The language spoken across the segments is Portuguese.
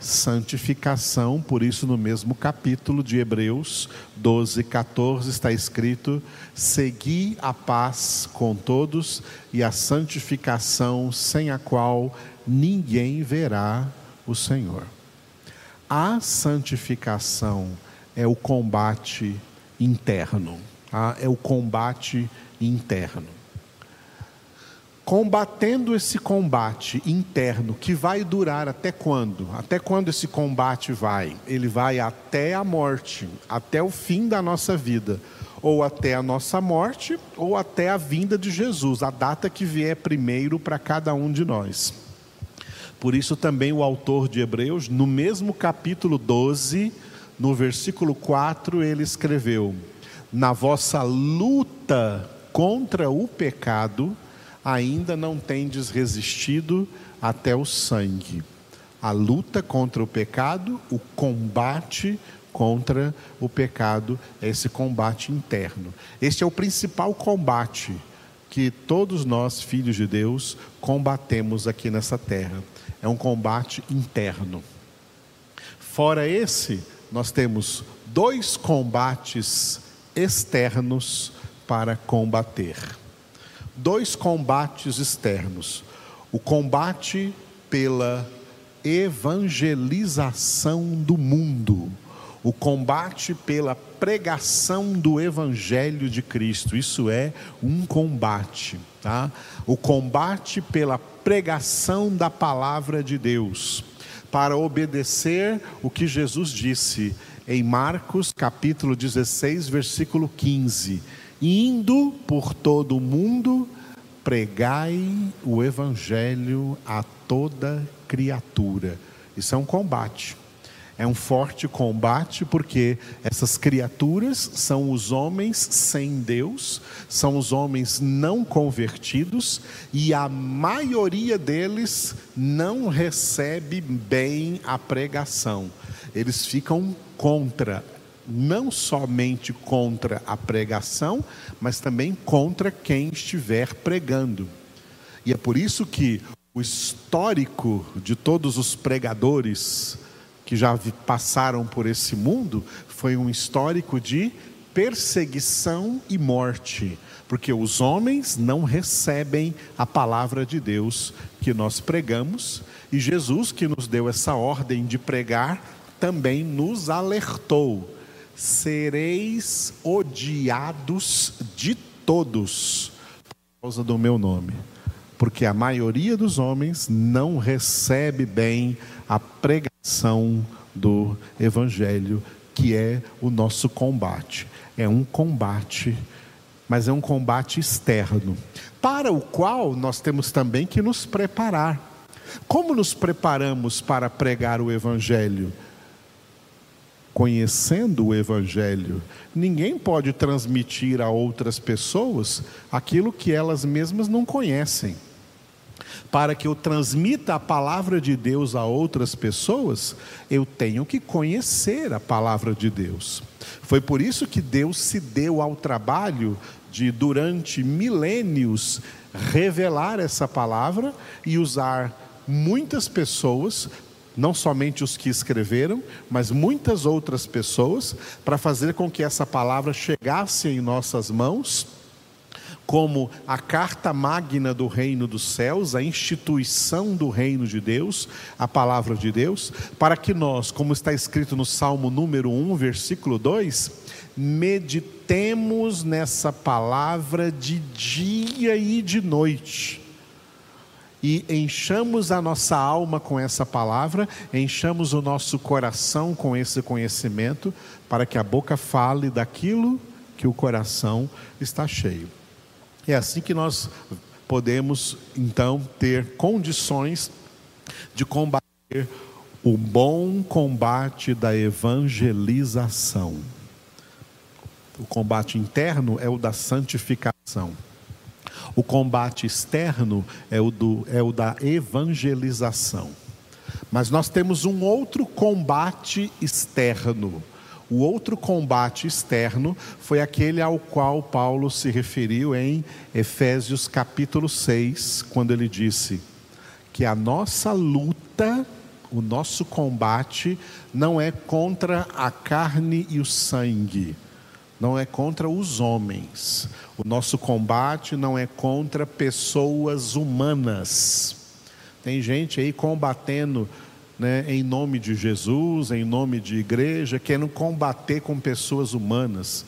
santificação, por isso no mesmo capítulo de Hebreus 12, 14 está escrito: Segui a paz com todos e a santificação, sem a qual ninguém verá o Senhor. A santificação é o combate interno, tá? é o combate interno combatendo esse combate interno que vai durar até quando? Até quando esse combate vai? Ele vai até a morte, até o fim da nossa vida, ou até a nossa morte, ou até a vinda de Jesus, a data que vier primeiro para cada um de nós. Por isso também o autor de Hebreus, no mesmo capítulo 12, no versículo 4, ele escreveu: Na vossa luta contra o pecado, ainda não tendes resistido até o sangue. A luta contra o pecado, o combate contra o pecado, esse combate interno. Este é o principal combate que todos nós, filhos de Deus, combatemos aqui nessa terra. É um combate interno. Fora esse, nós temos dois combates externos para combater dois combates externos: o combate pela evangelização do mundo, o combate pela pregação do evangelho de Cristo. Isso é um combate, tá? O combate pela pregação da palavra de Deus, para obedecer o que Jesus disse em Marcos capítulo 16, versículo 15 indo por todo o mundo, pregai o evangelho a toda criatura. Isso é um combate. É um forte combate porque essas criaturas são os homens sem Deus, são os homens não convertidos e a maioria deles não recebe bem a pregação. Eles ficam contra não somente contra a pregação, mas também contra quem estiver pregando. E é por isso que o histórico de todos os pregadores que já passaram por esse mundo foi um histórico de perseguição e morte, porque os homens não recebem a palavra de Deus que nós pregamos, e Jesus, que nos deu essa ordem de pregar, também nos alertou sereis odiados de todos por causa do meu nome, porque a maioria dos homens não recebe bem a pregação do Evangelho, que é o nosso combate. É um combate, mas é um combate externo, para o qual nós temos também que nos preparar. Como nos preparamos para pregar o Evangelho? Conhecendo o Evangelho. Ninguém pode transmitir a outras pessoas aquilo que elas mesmas não conhecem. Para que eu transmita a palavra de Deus a outras pessoas, eu tenho que conhecer a palavra de Deus. Foi por isso que Deus se deu ao trabalho de, durante milênios, revelar essa palavra e usar muitas pessoas não somente os que escreveram, mas muitas outras pessoas, para fazer com que essa palavra chegasse em nossas mãos, como a carta magna do reino dos céus, a instituição do reino de Deus, a palavra de Deus, para que nós, como está escrito no Salmo número 1, versículo 2, meditemos nessa palavra de dia e de noite e enchamos a nossa alma com essa palavra, enchamos o nosso coração com esse conhecimento, para que a boca fale daquilo que o coração está cheio. É assim que nós podemos, então, ter condições de combater o bom combate da evangelização. O combate interno é o da santificação. O combate externo é o, do, é o da evangelização. Mas nós temos um outro combate externo. O outro combate externo foi aquele ao qual Paulo se referiu em Efésios capítulo 6, quando ele disse que a nossa luta, O nosso combate não é contra a carne e o sangue, não é contra os homens. O nosso combate não é contra pessoas humanas. Tem gente aí combatendo né, em nome de Jesus, em nome de igreja, querendo combater com pessoas humanas,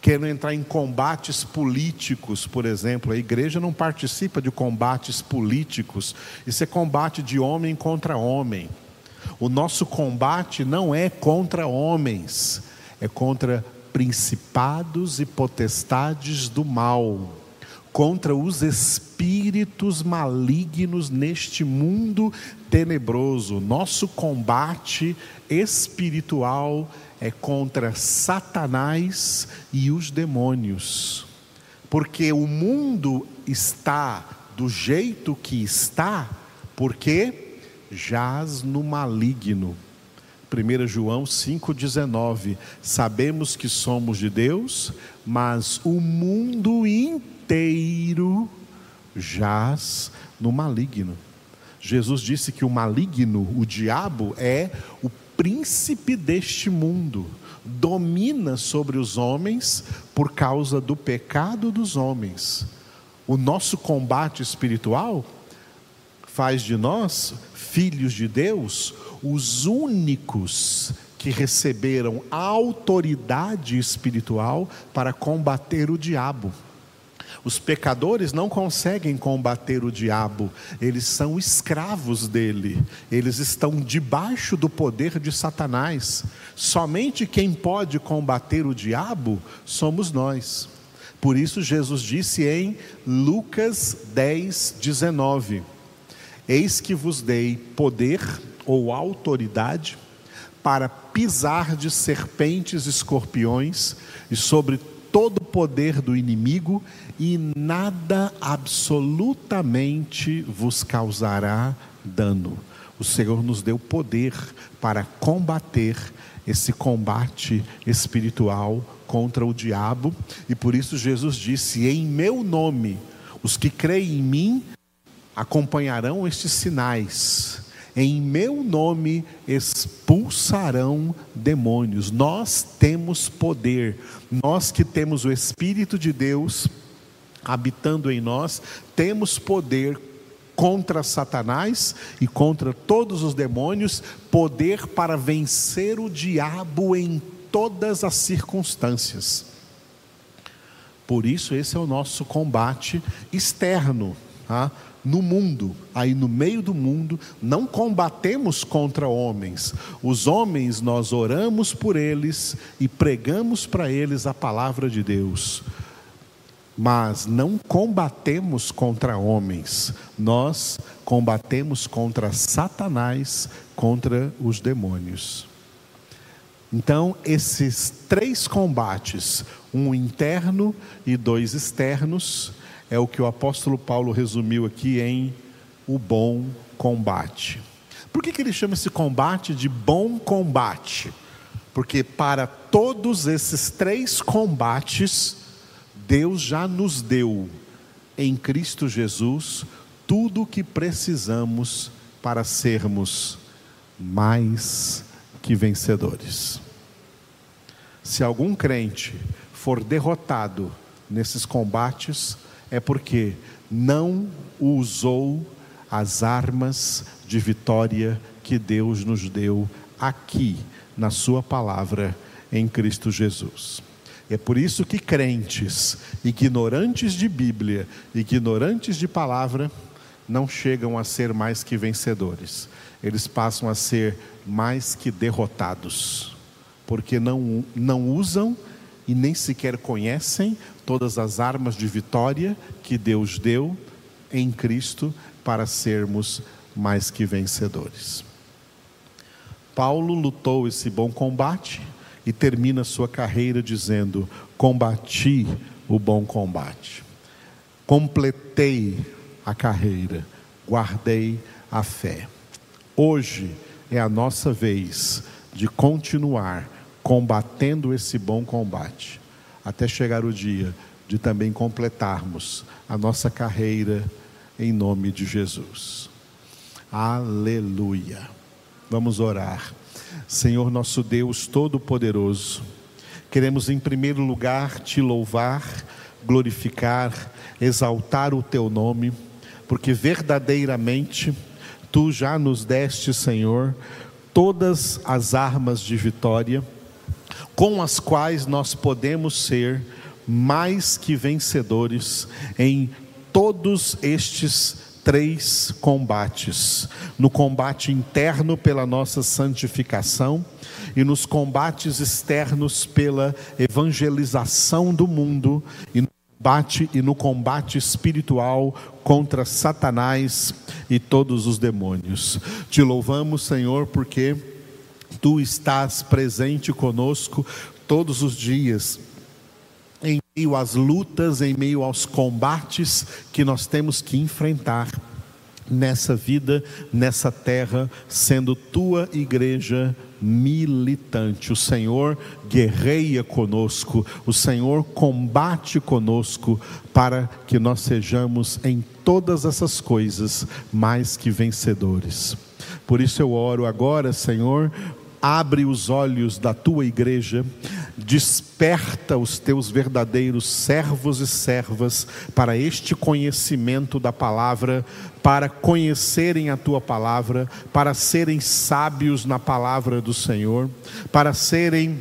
querendo entrar em combates políticos, por exemplo. A igreja não participa de combates políticos, isso é combate de homem contra homem. O nosso combate não é contra homens, é contra principados e potestades do mal contra os espíritos malignos neste mundo tenebroso. Nosso combate espiritual é contra Satanás e os demônios. Porque o mundo está do jeito que está, porque jaz no maligno. 1 João 5,19: Sabemos que somos de Deus, mas o mundo inteiro jaz no maligno. Jesus disse que o maligno, o diabo, é o príncipe deste mundo, domina sobre os homens por causa do pecado dos homens. O nosso combate espiritual faz de nós, filhos de Deus, os únicos que receberam autoridade espiritual para combater o diabo. Os pecadores não conseguem combater o diabo, eles são escravos dele, eles estão debaixo do poder de Satanás. Somente quem pode combater o diabo somos nós. Por isso, Jesus disse em Lucas 10, 19: Eis que vos dei poder ou autoridade para pisar de serpentes e escorpiões e sobre todo o poder do inimigo e nada absolutamente vos causará dano. O Senhor nos deu poder para combater esse combate espiritual contra o diabo, e por isso Jesus disse: Em meu nome, os que creem em mim acompanharão estes sinais em meu nome expulsarão demônios. Nós temos poder, nós que temos o Espírito de Deus habitando em nós, temos poder contra Satanás e contra todos os demônios, poder para vencer o diabo em todas as circunstâncias. Por isso, esse é o nosso combate externo. Tá? no mundo, aí no meio do mundo, não combatemos contra homens. Os homens nós oramos por eles e pregamos para eles a palavra de Deus. Mas não combatemos contra homens, nós combatemos contra Satanás, contra os demônios. Então, esses três combates, um interno e dois externos, é o que o apóstolo Paulo resumiu aqui em o bom combate. Por que, que ele chama esse combate de bom combate? Porque para todos esses três combates, Deus já nos deu em Cristo Jesus tudo o que precisamos para sermos mais que vencedores. Se algum crente for derrotado nesses combates, é porque não usou as armas de vitória que Deus nos deu aqui, na Sua palavra, em Cristo Jesus. É por isso que crentes, ignorantes de Bíblia, ignorantes de palavra, não chegam a ser mais que vencedores, eles passam a ser mais que derrotados, porque não, não usam e nem sequer conhecem todas as armas de vitória que Deus deu em Cristo para sermos mais que vencedores. Paulo lutou esse bom combate e termina sua carreira dizendo: Combati o bom combate, completei a carreira, guardei a fé. Hoje é a nossa vez de continuar combatendo esse bom combate, até chegar o dia de também completarmos a nossa carreira em nome de Jesus. Aleluia. Vamos orar. Senhor nosso Deus Todo-Poderoso, queremos em primeiro lugar te louvar, glorificar, exaltar o teu nome, porque verdadeiramente tu já nos deste, Senhor, todas as armas de vitória com as quais nós podemos ser mais que vencedores em todos estes três combates: no combate interno pela nossa santificação e nos combates externos pela evangelização do mundo e no combate e no combate espiritual contra Satanás e todos os demônios. Te louvamos, Senhor, porque tu estás presente conosco todos os dias em meio às lutas, em meio aos combates que nós temos que enfrentar nessa vida, nessa terra, sendo tua igreja militante. O Senhor guerreia conosco, o Senhor combate conosco para que nós sejamos em todas essas coisas mais que vencedores. Por isso eu oro agora, Senhor, abre os olhos da tua igreja, desperta os teus verdadeiros servos e servas para este conhecimento da palavra, para conhecerem a tua palavra, para serem sábios na palavra do Senhor, para serem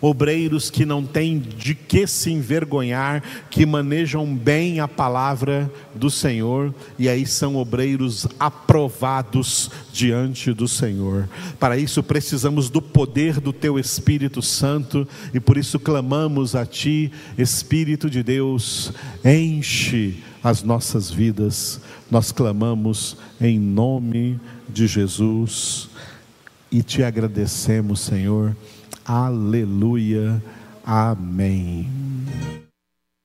obreiros que não têm de que se envergonhar, que manejam bem a palavra do Senhor, e aí são obreiros aprovados diante do Senhor. Para isso precisamos do poder do Teu Espírito Santo, e por isso clamamos a Ti, Espírito de Deus, enche as nossas vidas, nós clamamos em nome de Jesus e te agradecemos, Senhor Aleluia. Amém.